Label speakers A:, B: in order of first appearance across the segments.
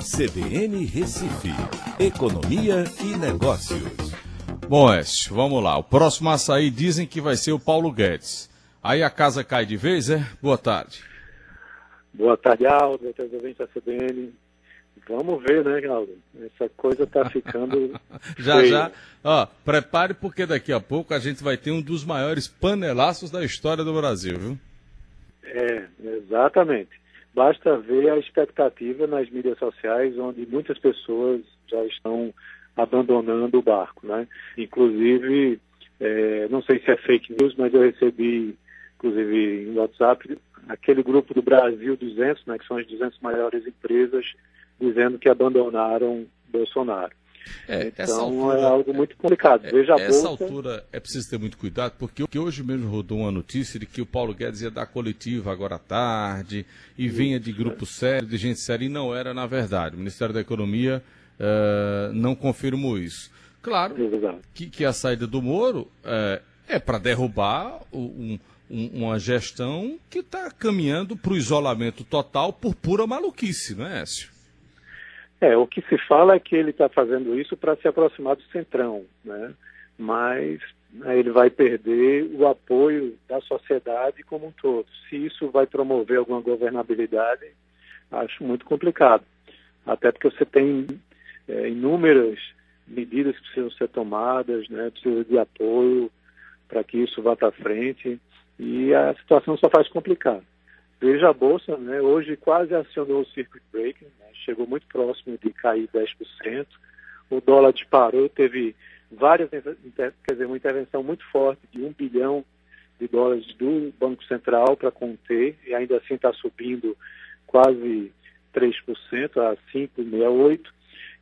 A: CBN Recife, Economia e Negócios.
B: Bom, Écio, vamos lá. O próximo a sair dizem que vai ser o Paulo Guedes. Aí a casa cai de vez, é? Boa tarde.
C: Boa tarde, Aldo. Boa tarde, ouvinte da CBN. Vamos ver, né, Aldo? Essa coisa está ficando.
B: já,
C: feia.
B: já. Ó, prepare porque daqui a pouco a gente vai ter um dos maiores panelaços da história do Brasil, viu?
C: É, exatamente. Basta ver a expectativa nas mídias sociais, onde muitas pessoas já estão abandonando o barco, né? Inclusive, é, não sei se é fake news, mas eu recebi, inclusive, em WhatsApp, aquele grupo do Brasil 200, né, que são as 200 maiores empresas, dizendo que abandonaram Bolsonaro.
B: É,
C: então
B: altura,
C: é algo muito complicado.
B: É,
C: Veja
B: essa
C: bolsa...
B: altura é preciso ter muito cuidado, porque hoje mesmo rodou uma notícia de que o Paulo Guedes ia dar coletiva agora à tarde e vinha de grupo sério, de gente séria, e não era na verdade. O Ministério da Economia uh, não confirmou isso. Claro que, que, a saída do Moro uh, é para derrubar um, um, uma gestão que está caminhando para o isolamento total por pura maluquice, não é, Écio?
C: É, o que se fala é que ele está fazendo isso para se aproximar do centrão, né? Mas né, ele vai perder o apoio da sociedade como um todo. Se isso vai promover alguma governabilidade, acho muito complicado. Até porque você tem é, inúmeras medidas que precisam ser tomadas, né? Precisa de apoio para que isso vá para frente e a situação só faz complicar. Veja a Bolsa, né, hoje quase acionou o circuit breaking, né, chegou muito próximo de cair 10%. O dólar disparou, teve várias, quer dizer, uma intervenção muito forte de um bilhão de dólares do Banco Central para conter, e ainda assim está subindo quase 3% a 5,68%.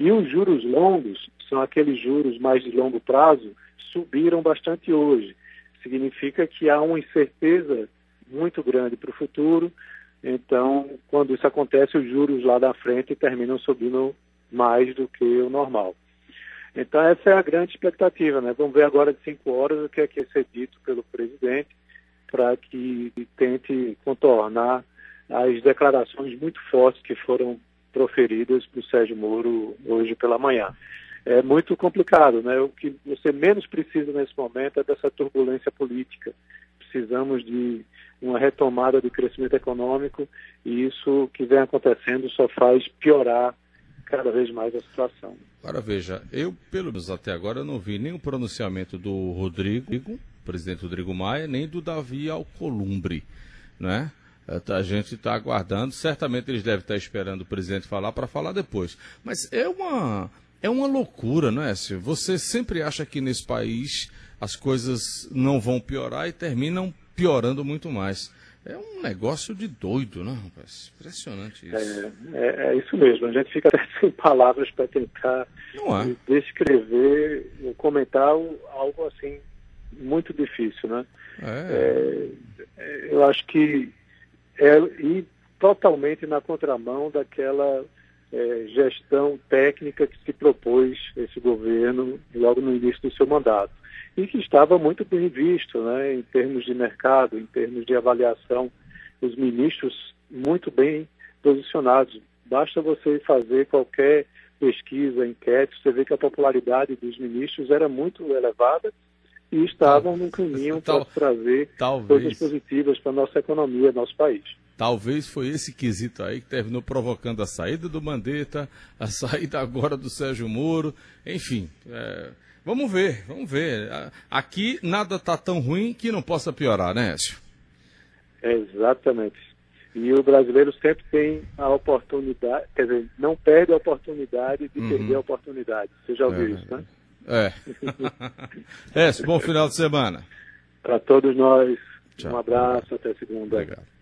C: E os juros longos, são aqueles juros mais de longo prazo, subiram bastante hoje. Significa que há uma incerteza muito grande para o futuro. Então, quando isso acontece, os juros lá da frente terminam subindo mais do que o normal. Então, essa é a grande expectativa. Né? Vamos ver agora de cinco horas o que é que é ser dito pelo presidente para que tente contornar as declarações muito fortes que foram proferidas por Sérgio Moro hoje pela manhã. É muito complicado, né? O que você menos precisa nesse momento é dessa turbulência política. Precisamos de uma retomada do crescimento econômico e isso que vem acontecendo só faz piorar cada vez mais a situação.
B: Agora veja, eu pelo menos até agora não vi o pronunciamento do Rodrigo, presidente Rodrigo Maia, nem do Davi Alcolumbre, né? A gente está aguardando, certamente eles devem estar esperando o presidente falar para falar depois. Mas é uma, é uma loucura, não é, Silvio? Você sempre acha que nesse país as coisas não vão piorar e terminam piorando muito mais. É um negócio de doido, né, rapaz? Impressionante
C: isso. É, é, é isso mesmo. A gente fica até sem palavras para tentar é. descrever, comentar algo assim muito difícil, né? É. é eu acho que é ir totalmente na contramão daquela é, gestão técnica que se propôs esse governo logo no início do seu mandato e que estava muito bem visto né, em termos de mercado, em termos de avaliação, os ministros muito bem posicionados. Basta você fazer qualquer pesquisa, enquete, você vê que a popularidade dos ministros era muito elevada e estavam num caminho para trazer talvez, coisas positivas para a nossa economia, nosso país.
B: Talvez foi esse quesito aí que terminou provocando a saída do Mandetta, a saída agora do Sérgio Moro, enfim. É Vamos ver, vamos ver. Aqui nada está tão ruim que não possa piorar, né, Écio?
C: Exatamente. E o brasileiro sempre tem a oportunidade, quer dizer, não perde a oportunidade de uhum. perder a oportunidade. Você já ouviu é, isso, né?
B: É. Écio, bom final de semana.
C: Para todos nós. Tchau. Um abraço, até segunda.
B: Obrigado.